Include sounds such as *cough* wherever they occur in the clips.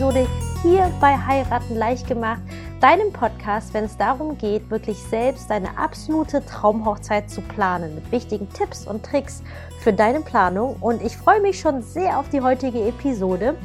Episode hier bei Heiraten leicht gemacht, deinem Podcast, wenn es darum geht, wirklich selbst deine absolute Traumhochzeit zu planen mit wichtigen Tipps und Tricks für deine Planung. Und ich freue mich schon sehr auf die heutige Episode.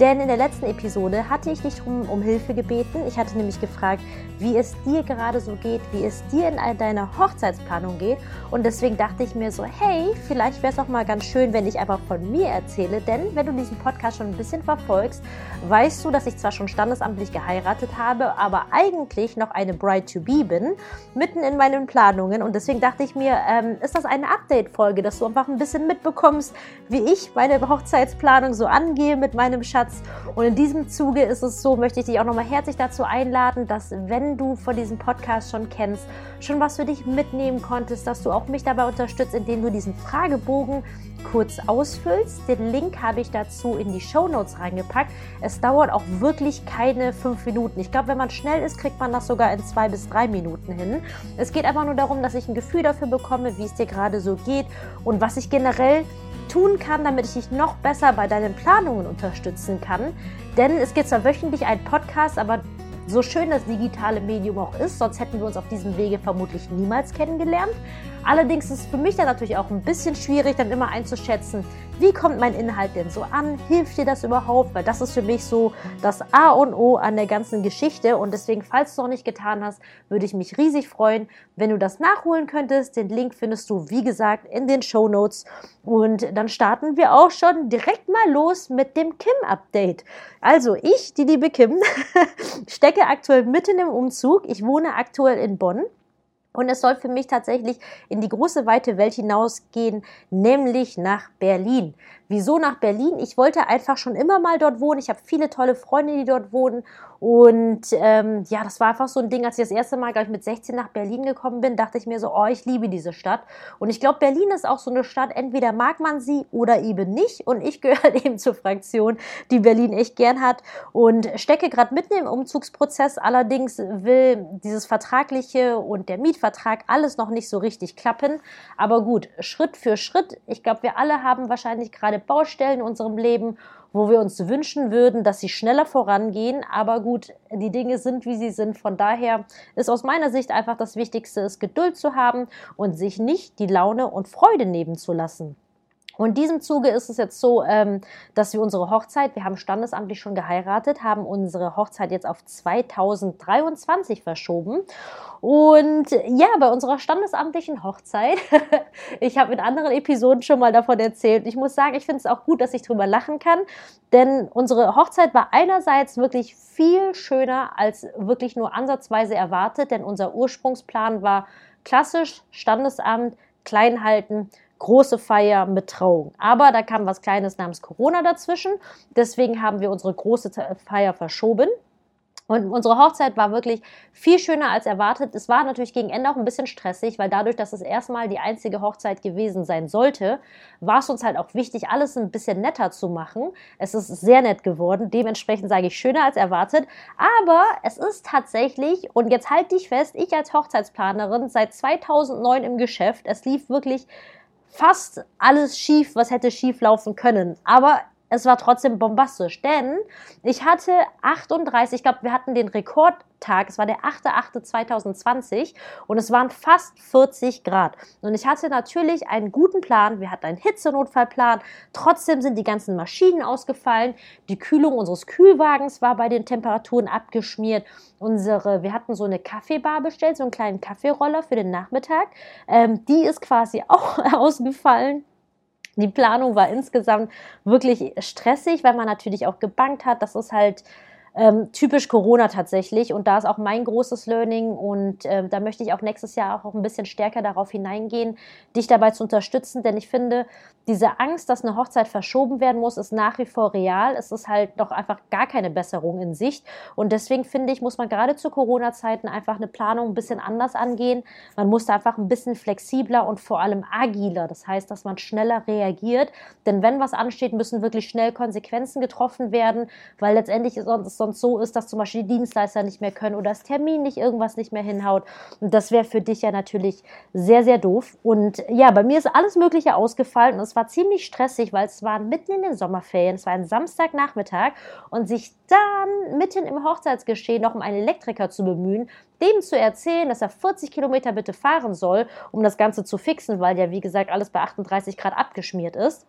Denn in der letzten Episode hatte ich dich um, um Hilfe gebeten. Ich hatte nämlich gefragt, wie es dir gerade so geht, wie es dir in deiner Hochzeitsplanung geht. Und deswegen dachte ich mir so, hey, vielleicht wäre es auch mal ganz schön, wenn ich einfach von mir erzähle. Denn wenn du diesen Podcast schon ein bisschen verfolgst, weißt du, dass ich zwar schon standesamtlich geheiratet habe, aber eigentlich noch eine Bride-to-be bin, mitten in meinen Planungen. Und deswegen dachte ich mir, ähm, ist das eine Update-Folge, dass du einfach ein bisschen mitbekommst, wie ich meine Hochzeitsplanung so angehe mit meinem Schatz Herz. Und in diesem Zuge ist es so, möchte ich dich auch nochmal herzlich dazu einladen, dass wenn du von diesem Podcast schon kennst, schon was für dich mitnehmen konntest, dass du auch mich dabei unterstützt, indem du diesen Fragebogen kurz ausfüllst. Den Link habe ich dazu in die Show Notes reingepackt. Es dauert auch wirklich keine fünf Minuten. Ich glaube, wenn man schnell ist, kriegt man das sogar in zwei bis drei Minuten hin. Es geht einfach nur darum, dass ich ein Gefühl dafür bekomme, wie es dir gerade so geht und was ich generell tun kann, damit ich dich noch besser bei deinen Planungen unterstützen kann. Denn es gibt zwar wöchentlich einen Podcast, aber so schön das digitale Medium auch ist, sonst hätten wir uns auf diesem Wege vermutlich niemals kennengelernt. Allerdings ist es für mich dann natürlich auch ein bisschen schwierig, dann immer einzuschätzen, wie kommt mein Inhalt denn so an? Hilft dir das überhaupt? Weil das ist für mich so das A und O an der ganzen Geschichte. Und deswegen, falls du es noch nicht getan hast, würde ich mich riesig freuen, wenn du das nachholen könntest. Den Link findest du, wie gesagt, in den Show Notes. Und dann starten wir auch schon direkt mal los mit dem Kim-Update. Also ich, die liebe Kim, *laughs* stecke aktuell mitten im Umzug. Ich wohne aktuell in Bonn. Und es soll für mich tatsächlich in die große weite Welt hinausgehen, nämlich nach Berlin. Wieso nach Berlin? Ich wollte einfach schon immer mal dort wohnen. Ich habe viele tolle Freunde, die dort wohnen. Und ähm, ja, das war einfach so ein Ding, als ich das erste Mal, glaube ich, mit 16 nach Berlin gekommen bin, dachte ich mir so, oh, ich liebe diese Stadt. Und ich glaube, Berlin ist auch so eine Stadt, entweder mag man sie oder eben nicht. Und ich *laughs* gehöre eben zur Fraktion, die Berlin echt gern hat und stecke gerade mitten im Umzugsprozess. Allerdings will dieses Vertragliche und der Mietvertrag alles noch nicht so richtig klappen. Aber gut, Schritt für Schritt. Ich glaube, wir alle haben wahrscheinlich gerade viele Baustellen in unserem Leben, wo wir uns wünschen würden, dass sie schneller vorangehen. Aber gut, die Dinge sind, wie sie sind. Von daher ist aus meiner Sicht einfach das Wichtigste, ist Geduld zu haben und sich nicht die Laune und Freude nehmen zu lassen. Und in diesem Zuge ist es jetzt so, ähm, dass wir unsere Hochzeit, wir haben standesamtlich schon geheiratet, haben unsere Hochzeit jetzt auf 2023 verschoben. Und ja, bei unserer standesamtlichen Hochzeit, *laughs* ich habe in anderen Episoden schon mal davon erzählt, ich muss sagen, ich finde es auch gut, dass ich drüber lachen kann, denn unsere Hochzeit war einerseits wirklich viel schöner als wirklich nur ansatzweise erwartet, denn unser Ursprungsplan war klassisch Standesamt, klein halten, große Feier mit Trauung. Aber da kam was Kleines namens Corona dazwischen. Deswegen haben wir unsere große Feier verschoben. Und unsere Hochzeit war wirklich viel schöner als erwartet. Es war natürlich gegen Ende auch ein bisschen stressig, weil dadurch, dass es erstmal die einzige Hochzeit gewesen sein sollte, war es uns halt auch wichtig, alles ein bisschen netter zu machen. Es ist sehr nett geworden. Dementsprechend sage ich schöner als erwartet. Aber es ist tatsächlich, und jetzt halt dich fest, ich als Hochzeitsplanerin seit 2009 im Geschäft. Es lief wirklich fast alles schief, was hätte schief laufen können. Aber es war trotzdem bombastisch, denn ich hatte 38, ich glaube, wir hatten den Rekordtag, es war der 8.8.2020 und es waren fast 40 Grad. Und ich hatte natürlich einen guten Plan, wir hatten einen Hitzenotfallplan, trotzdem sind die ganzen Maschinen ausgefallen, die Kühlung unseres Kühlwagens war bei den Temperaturen abgeschmiert, unsere, wir hatten so eine Kaffeebar bestellt, so einen kleinen Kaffeeroller für den Nachmittag, ähm, die ist quasi *laughs* auch ausgefallen. Die Planung war insgesamt wirklich stressig, weil man natürlich auch gebankt hat. Das ist halt ähm, typisch Corona tatsächlich. Und da ist auch mein großes Learning. Und äh, da möchte ich auch nächstes Jahr auch ein bisschen stärker darauf hineingehen, dich dabei zu unterstützen. Denn ich finde, diese Angst, dass eine Hochzeit verschoben werden muss, ist nach wie vor real. Es ist halt noch einfach gar keine Besserung in Sicht. Und deswegen finde ich, muss man gerade zu Corona-Zeiten einfach eine Planung ein bisschen anders angehen. Man muss da einfach ein bisschen flexibler und vor allem agiler. Das heißt, dass man schneller reagiert. Denn wenn was ansteht, müssen wirklich schnell Konsequenzen getroffen werden, weil letztendlich ist sonst sonst so ist, dass zum Beispiel die Dienstleister nicht mehr können oder das Termin nicht irgendwas nicht mehr hinhaut. Und das wäre für dich ja natürlich sehr, sehr doof. Und ja, bei mir ist alles Mögliche ausgefallen und es war ziemlich stressig, weil es war mitten in den Sommerferien, es war ein Samstagnachmittag und sich dann mitten im Hochzeitsgeschehen noch um einen Elektriker zu bemühen, dem zu erzählen, dass er 40 Kilometer bitte fahren soll, um das Ganze zu fixen, weil ja, wie gesagt, alles bei 38 Grad abgeschmiert ist.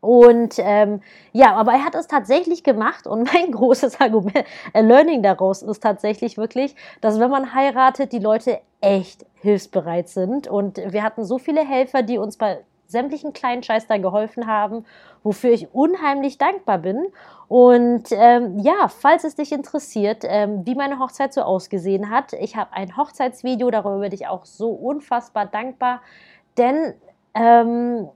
Und ähm, ja, aber er hat es tatsächlich gemacht und *laughs* mein großes Argument, äh, Learning daraus ist tatsächlich wirklich, dass wenn man heiratet, die Leute echt hilfsbereit sind. Und wir hatten so viele Helfer, die uns bei sämtlichen kleinen Scheiß da geholfen haben, wofür ich unheimlich dankbar bin. Und ähm, ja, falls es dich interessiert, ähm, wie meine Hochzeit so ausgesehen hat, ich habe ein Hochzeitsvideo, darüber bin ich auch so unfassbar dankbar, denn ähm,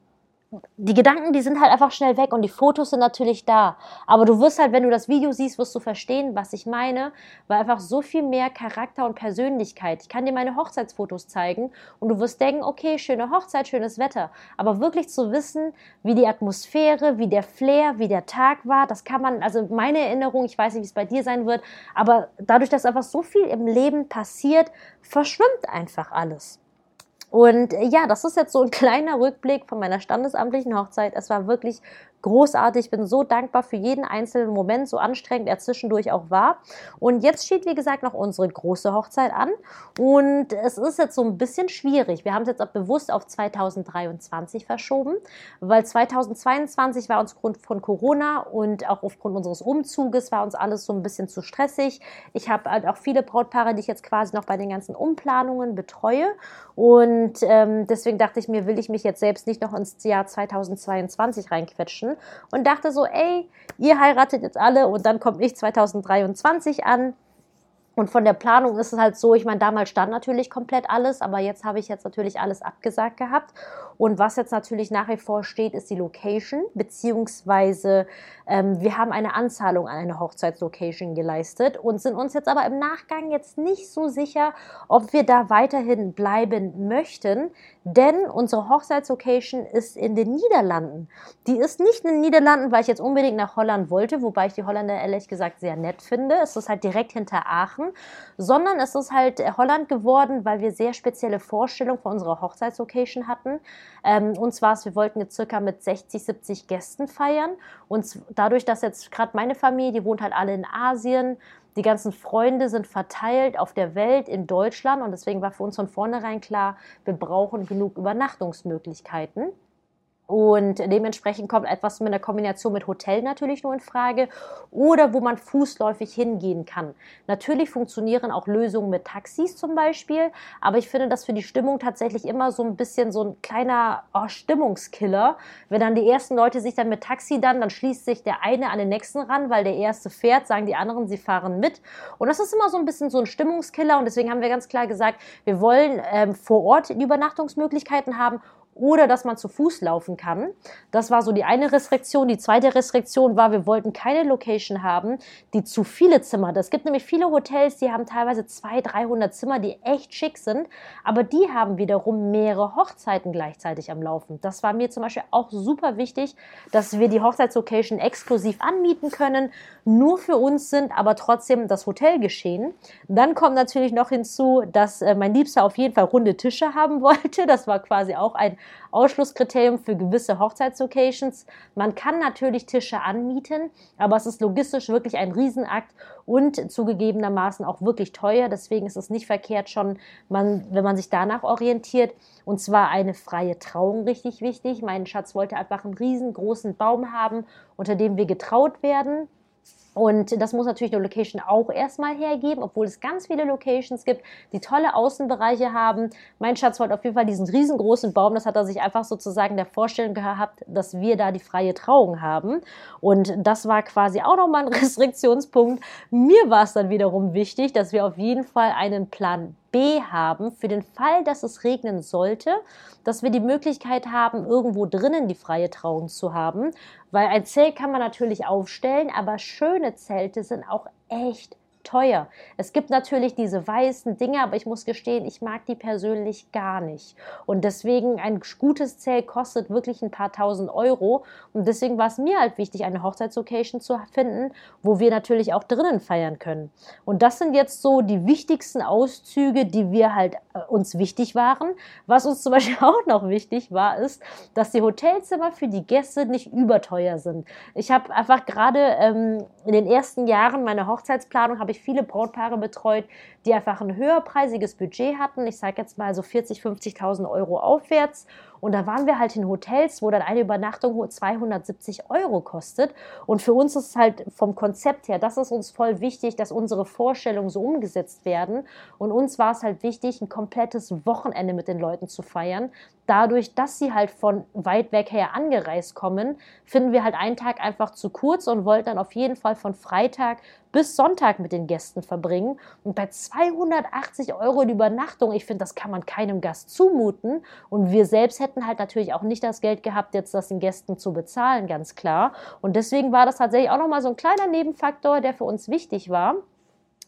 die Gedanken, die sind halt einfach schnell weg und die Fotos sind natürlich da. Aber du wirst halt, wenn du das Video siehst, wirst du verstehen, was ich meine, weil einfach so viel mehr Charakter und Persönlichkeit. Ich kann dir meine Hochzeitsfotos zeigen und du wirst denken, okay, schöne Hochzeit, schönes Wetter. Aber wirklich zu wissen, wie die Atmosphäre, wie der Flair, wie der Tag war, das kann man, also meine Erinnerung, ich weiß nicht, wie es bei dir sein wird, aber dadurch, dass einfach so viel im Leben passiert, verschwimmt einfach alles. Und äh, ja, das ist jetzt so ein *laughs* kleiner Rückblick von meiner standesamtlichen Hochzeit. Es war wirklich großartig. Ich bin so dankbar für jeden einzelnen Moment, so anstrengend er zwischendurch auch war. Und jetzt steht, wie gesagt, noch unsere große Hochzeit an. Und es ist jetzt so ein bisschen schwierig. Wir haben es jetzt auch bewusst auf 2023 verschoben, weil 2022 war uns aufgrund von Corona und auch aufgrund unseres Umzuges war uns alles so ein bisschen zu stressig. Ich habe halt auch viele Brautpaare, die ich jetzt quasi noch bei den ganzen Umplanungen betreue. Und ähm, deswegen dachte ich mir, will ich mich jetzt selbst nicht noch ins Jahr 2022 reinquetschen und dachte so, ey, ihr heiratet jetzt alle und dann komme ich 2023 an und von der Planung ist es halt so, ich meine, damals stand natürlich komplett alles, aber jetzt habe ich jetzt natürlich alles abgesagt gehabt. Und was jetzt natürlich nach wie vor steht, ist die Location, beziehungsweise ähm, wir haben eine Anzahlung an eine Hochzeitslocation geleistet und sind uns jetzt aber im Nachgang jetzt nicht so sicher, ob wir da weiterhin bleiben möchten, denn unsere Hochzeitslocation ist in den Niederlanden. Die ist nicht in den Niederlanden, weil ich jetzt unbedingt nach Holland wollte, wobei ich die Holländer ehrlich gesagt sehr nett finde. Es ist halt direkt hinter Aachen machen, sondern es ist halt äh, Holland geworden, weil wir sehr spezielle Vorstellungen von unserer Hochzeitslocation hatten. Ähm, und zwar, wir wollten jetzt circa mit 60, 70 Gästen feiern. Und dadurch, dass jetzt gerade meine Familie, die wohnt halt alle in Asien, die ganzen Freunde sind verteilt auf der Welt, in Deutschland. Und deswegen war für uns von vornherein klar, wir brauchen genug Übernachtungsmöglichkeiten. Und dementsprechend kommt etwas mit einer Kombination mit Hotel natürlich nur in Frage oder wo man fußläufig hingehen kann. Natürlich funktionieren auch Lösungen mit Taxis zum Beispiel, aber ich finde das für die Stimmung tatsächlich immer so ein bisschen so ein kleiner oh, Stimmungskiller. Wenn dann die ersten Leute sich dann mit Taxi dann, dann schließt sich der eine an den nächsten ran, weil der erste fährt, sagen die anderen, sie fahren mit. Und das ist immer so ein bisschen so ein Stimmungskiller und deswegen haben wir ganz klar gesagt, wir wollen ähm, vor Ort Übernachtungsmöglichkeiten haben oder dass man zu Fuß laufen kann. Das war so die eine Restriktion. Die zweite Restriktion war, wir wollten keine Location haben, die zu viele Zimmer hat. Es gibt nämlich viele Hotels, die haben teilweise 200, 300 Zimmer, die echt schick sind, aber die haben wiederum mehrere Hochzeiten gleichzeitig am Laufen. Das war mir zum Beispiel auch super wichtig, dass wir die Hochzeitslocation exklusiv anmieten können, nur für uns sind, aber trotzdem das Hotel geschehen. Dann kommt natürlich noch hinzu, dass äh, mein Liebster auf jeden Fall runde Tische haben *laughs* wollte. Das war quasi auch ein Ausschlusskriterium für gewisse Hochzeitslocations. Man kann natürlich Tische anmieten, aber es ist logistisch wirklich ein Riesenakt und zugegebenermaßen auch wirklich teuer. Deswegen ist es nicht verkehrt schon, man, wenn man sich danach orientiert. Und zwar eine freie Trauung richtig wichtig. Mein Schatz wollte einfach einen riesengroßen Baum haben, unter dem wir getraut werden. Und das muss natürlich eine Location auch erstmal hergeben, obwohl es ganz viele Locations gibt, die tolle Außenbereiche haben. Mein Schatz wollte auf jeden Fall diesen riesengroßen Baum, das hat er sich einfach sozusagen der Vorstellung gehabt, dass wir da die freie Trauung haben. Und das war quasi auch nochmal ein *laughs* Restriktionspunkt. Mir war es dann wiederum wichtig, dass wir auf jeden Fall einen Plan B haben für den Fall, dass es regnen sollte, dass wir die Möglichkeit haben, irgendwo drinnen die freie Trauung zu haben, weil ein Zelt kann man natürlich aufstellen, aber schöne Zelte sind auch echt teuer. Es gibt natürlich diese weißen Dinge, aber ich muss gestehen, ich mag die persönlich gar nicht. Und deswegen ein gutes Zelt kostet wirklich ein paar tausend Euro. Und deswegen war es mir halt wichtig, eine Hochzeitslocation zu finden, wo wir natürlich auch drinnen feiern können. Und das sind jetzt so die wichtigsten Auszüge, die wir halt äh, uns wichtig waren. Was uns zum *laughs* Beispiel auch noch wichtig war, ist, dass die Hotelzimmer für die Gäste nicht überteuer sind. Ich habe einfach gerade ähm, in den ersten Jahren meiner Hochzeitsplanung habe ich viele Brautpaare betreut, die einfach ein höherpreisiges Budget hatten. Ich sage jetzt mal so 40, 50.000 Euro aufwärts. Und da waren wir halt in Hotels, wo dann eine Übernachtung 270 Euro kostet. Und für uns ist es halt vom Konzept her, das ist uns voll wichtig, dass unsere Vorstellungen so umgesetzt werden. Und uns war es halt wichtig, ein komplettes Wochenende mit den Leuten zu feiern. Dadurch, dass sie halt von weit weg her angereist kommen, finden wir halt einen Tag einfach zu kurz und wollten dann auf jeden Fall von Freitag bis Sonntag mit den Gästen verbringen. Und bei 280 Euro die Übernachtung, ich finde, das kann man keinem Gast zumuten. Und wir selbst hätten halt natürlich auch nicht das Geld gehabt, jetzt das den Gästen zu bezahlen, ganz klar. Und deswegen war das tatsächlich auch nochmal so ein kleiner Nebenfaktor, der für uns wichtig war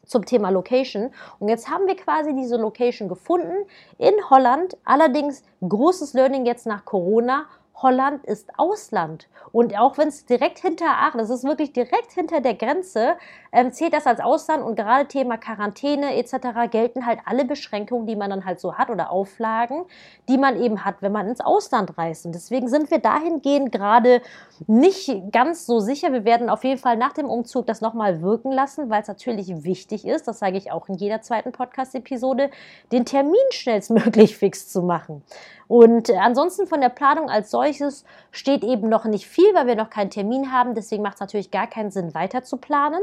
zum Thema Location. Und jetzt haben wir quasi diese Location gefunden in Holland. Allerdings großes Learning jetzt nach Corona. Holland ist Ausland. Und auch wenn es direkt hinter Aachen, das ist wirklich direkt hinter der Grenze, ähm, zählt das als Ausland und gerade Thema Quarantäne etc. gelten halt alle Beschränkungen, die man dann halt so hat oder Auflagen, die man eben hat, wenn man ins Ausland reist. Und deswegen sind wir dahingehend gerade nicht ganz so sicher. Wir werden auf jeden Fall nach dem Umzug das nochmal wirken lassen, weil es natürlich wichtig ist, das sage ich auch in jeder zweiten Podcast-Episode, den Termin schnellstmöglich *laughs* fix zu machen. Und äh, ansonsten von der Planung als solches steht eben noch nicht viel, weil wir noch keinen Termin haben. Deswegen macht es natürlich gar keinen Sinn, weiter zu planen.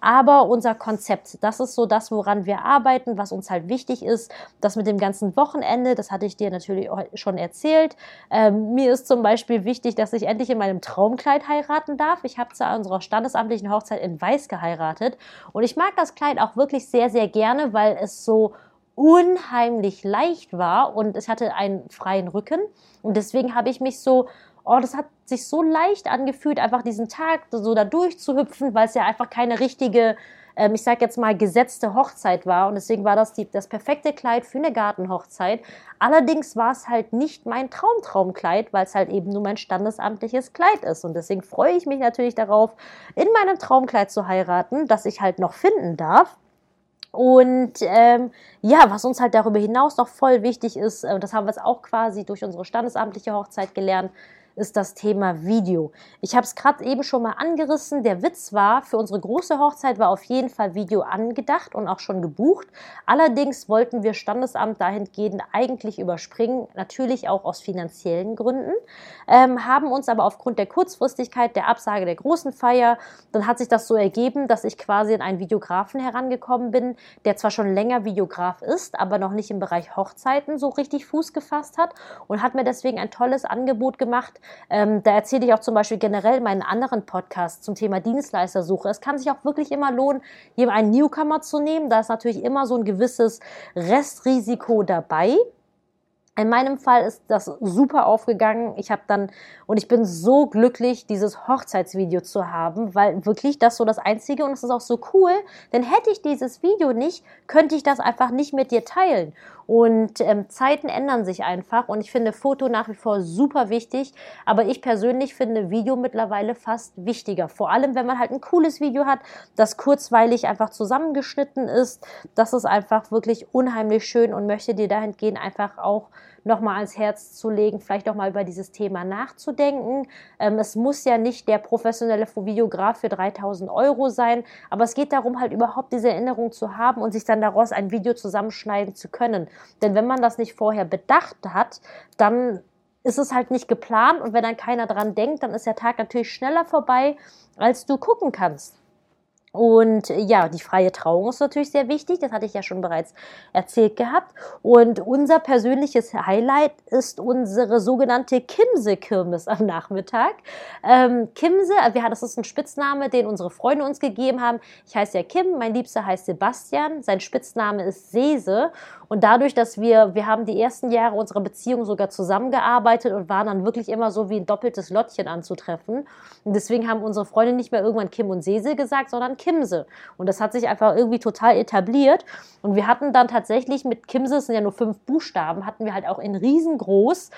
Aber unser Konzept, das ist so das, woran wir arbeiten, was uns halt wichtig ist. Das mit dem ganzen Wochenende, das hatte ich dir natürlich schon erzählt. Ähm, mir ist zum Beispiel wichtig, dass ich endlich in meinem Traumkleid heiraten darf. Ich habe zu unserer standesamtlichen Hochzeit in Weiß geheiratet. Und ich mag das Kleid auch wirklich sehr, sehr gerne, weil es so unheimlich leicht war und es hatte einen freien Rücken. Und deswegen habe ich mich so, oh, das hat sich so leicht angefühlt, einfach diesen Tag so da durchzuhüpfen, weil es ja einfach keine richtige, ähm, ich sag jetzt mal, gesetzte Hochzeit war. Und deswegen war das die, das perfekte Kleid für eine Gartenhochzeit. Allerdings war es halt nicht mein Traumtraumkleid, weil es halt eben nur mein standesamtliches Kleid ist. Und deswegen freue ich mich natürlich darauf, in meinem Traumkleid zu heiraten, das ich halt noch finden darf. Und ähm, ja, was uns halt darüber hinaus noch voll wichtig ist, äh, das haben wir jetzt auch quasi durch unsere standesamtliche Hochzeit gelernt, ist das Thema Video. Ich habe es gerade eben schon mal angerissen. Der Witz war, für unsere große Hochzeit war auf jeden Fall Video angedacht und auch schon gebucht. Allerdings wollten wir Standesamt dahingehend eigentlich überspringen, natürlich auch aus finanziellen Gründen, ähm, haben uns aber aufgrund der Kurzfristigkeit der Absage der großen Feier, dann hat sich das so ergeben, dass ich quasi in einen Videografen herangekommen bin, der zwar schon länger Videograf ist, aber noch nicht im Bereich Hochzeiten so richtig Fuß gefasst hat und hat mir deswegen ein tolles Angebot gemacht, ähm, da erzähle ich auch zum Beispiel generell meinen anderen Podcast zum Thema Dienstleistersuche. Es kann sich auch wirklich immer lohnen, hier einen Newcomer zu nehmen. Da ist natürlich immer so ein gewisses Restrisiko dabei. In meinem Fall ist das super aufgegangen. Ich habe dann und ich bin so glücklich, dieses Hochzeitsvideo zu haben, weil wirklich das so das einzige und es ist auch so cool, denn hätte ich dieses Video nicht, könnte ich das einfach nicht mit dir teilen. Und ähm, Zeiten ändern sich einfach und ich finde Foto nach wie vor super wichtig, aber ich persönlich finde Video mittlerweile fast wichtiger. Vor allem, wenn man halt ein cooles Video hat, das kurzweilig einfach zusammengeschnitten ist. Das ist einfach wirklich unheimlich schön und möchte dir dahingehend einfach auch nochmal ans Herz zu legen, vielleicht auch mal über dieses Thema nachzudenken. Ähm, es muss ja nicht der professionelle Videograf für 3000 Euro sein, aber es geht darum, halt überhaupt diese Erinnerung zu haben und sich dann daraus ein Video zusammenschneiden zu können. Denn wenn man das nicht vorher bedacht hat, dann ist es halt nicht geplant und wenn dann keiner dran denkt, dann ist der Tag natürlich schneller vorbei, als du gucken kannst. Und ja, die freie Trauung ist natürlich sehr wichtig, das hatte ich ja schon bereits erzählt gehabt. Und unser persönliches Highlight ist unsere sogenannte Kimse-Kirmes am Nachmittag. Ähm, Kimse, das ist ein Spitzname, den unsere Freunde uns gegeben haben. Ich heiße ja Kim, mein Liebster heißt Sebastian, sein Spitzname ist Sese. Und dadurch, dass wir, wir haben die ersten Jahre unserer Beziehung sogar zusammengearbeitet und waren dann wirklich immer so wie ein doppeltes Lottchen anzutreffen. Und deswegen haben unsere Freunde nicht mehr irgendwann Kim und Sese gesagt, sondern Kimse. Und das hat sich einfach irgendwie total etabliert. Und wir hatten dann tatsächlich mit Kimse, es sind ja nur fünf Buchstaben, hatten wir halt auch in riesengroß,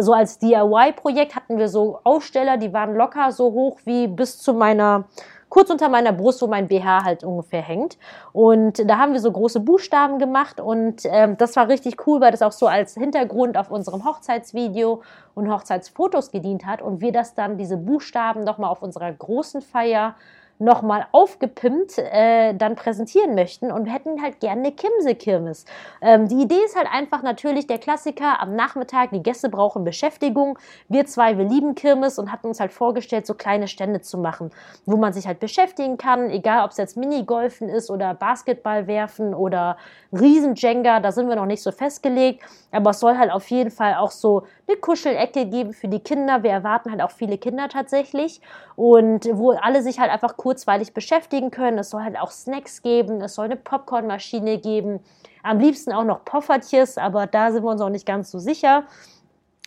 so als DIY-Projekt hatten wir so Aufsteller, die waren locker so hoch wie bis zu meiner kurz unter meiner Brust, wo mein BH halt ungefähr hängt. Und da haben wir so große Buchstaben gemacht und ähm, das war richtig cool, weil das auch so als Hintergrund auf unserem Hochzeitsvideo und Hochzeitsfotos gedient hat und wir das dann, diese Buchstaben, nochmal auf unserer großen Feier nochmal aufgepimpt äh, dann präsentieren möchten und hätten halt gerne eine Kimse-Kirmes. Ähm, die Idee ist halt einfach natürlich der Klassiker am Nachmittag, die Gäste brauchen Beschäftigung. Wir zwei, wir lieben Kirmes und hatten uns halt vorgestellt, so kleine Stände zu machen, wo man sich halt beschäftigen kann, egal ob es jetzt Minigolfen ist oder Basketball werfen oder Riesenjenga, da sind wir noch nicht so festgelegt, aber es soll halt auf jeden Fall auch so eine Kuschelecke geben für die Kinder. Wir erwarten halt auch viele Kinder tatsächlich und wo alle sich halt einfach kurzweilig beschäftigen können. Es soll halt auch Snacks geben, es soll eine Popcornmaschine geben, am liebsten auch noch Poffertjes, aber da sind wir uns auch nicht ganz so sicher.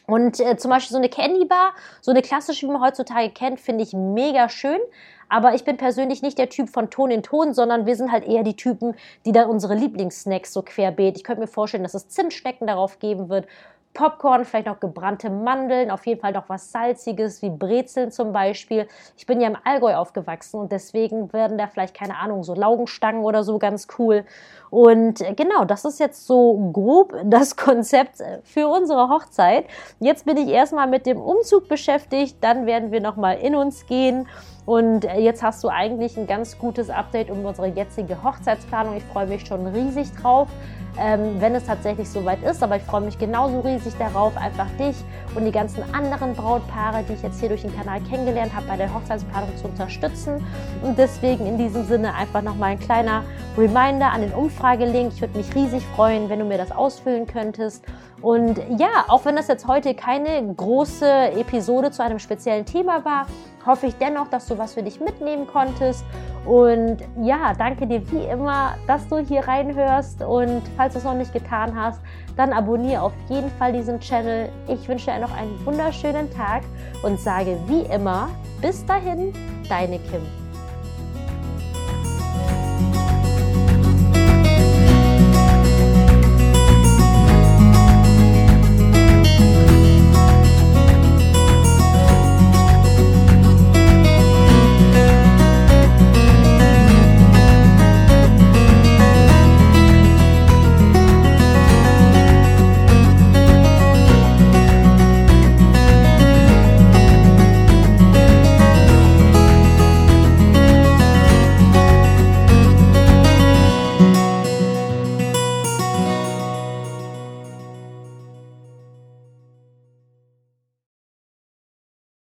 Und äh, zum Beispiel so eine Candy Bar, so eine klassische, wie man heutzutage kennt, finde ich mega schön. Aber ich bin persönlich nicht der Typ von Ton in Ton, sondern wir sind halt eher die Typen, die dann unsere Lieblingssnacks so querbeet. Ich könnte mir vorstellen, dass es Zimtschnecken darauf geben wird Popcorn, vielleicht noch gebrannte Mandeln, auf jeden Fall noch was Salziges, wie Brezeln zum Beispiel. Ich bin ja im Allgäu aufgewachsen und deswegen werden da vielleicht, keine Ahnung, so Laugenstangen oder so ganz cool. Und äh, genau, das ist jetzt so grob *laughs* das Konzept äh, für unsere Hochzeit. Jetzt bin ich erstmal mit dem Umzug beschäftigt, dann werden wir nochmal in uns gehen. Und äh, jetzt hast du eigentlich ein ganz gutes Update um unsere jetzige Hochzeitsplanung. Ich freue mich schon riesig drauf ähm, wenn es tatsächlich soweit ist. Aber ich freue mich genauso riesig darauf, einfach dich und die ganzen anderen Brautpaare, die ich jetzt hier durch den Kanal kennengelernt habe, bei der Hochzeitsplanung zu unterstützen. Und deswegen in diesem Sinne einfach nochmal ein kleiner Reminder an den Umfragelink. Ich würde mich riesig freuen, wenn du mir das ausfüllen könntest. Und ja, auch wenn das jetzt heute keine große Episode zu einem speziellen Thema war, hoffe ich dennoch, dass du was für dich mitnehmen konntest. Und ja, danke dir wie immer, dass du hier reinhörst. Und falls du es noch nicht getan hast, dann abonniere auf jeden Fall diesen Channel. Ich wünsche dir noch einen wunderschönen Tag und sage wie immer, bis dahin, deine Kim.